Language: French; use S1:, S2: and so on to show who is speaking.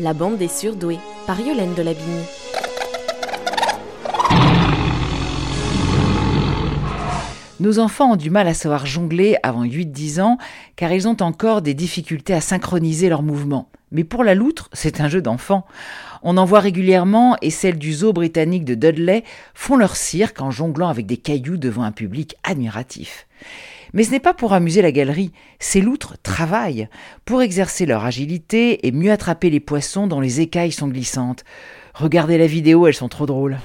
S1: La bande des surdoués par Yolaine de Labigny.
S2: Nos enfants ont du mal à savoir jongler avant 8-10 ans car ils ont encore des difficultés à synchroniser leurs mouvements. Mais pour la loutre, c'est un jeu d'enfant. On en voit régulièrement et celles du zoo britannique de Dudley font leur cirque en jonglant avec des cailloux devant un public admiratif. Mais ce n'est pas pour amuser la galerie, ces loutres travaillent pour exercer leur agilité et mieux attraper les poissons dont les écailles sont glissantes. Regardez la vidéo, elles sont trop drôles.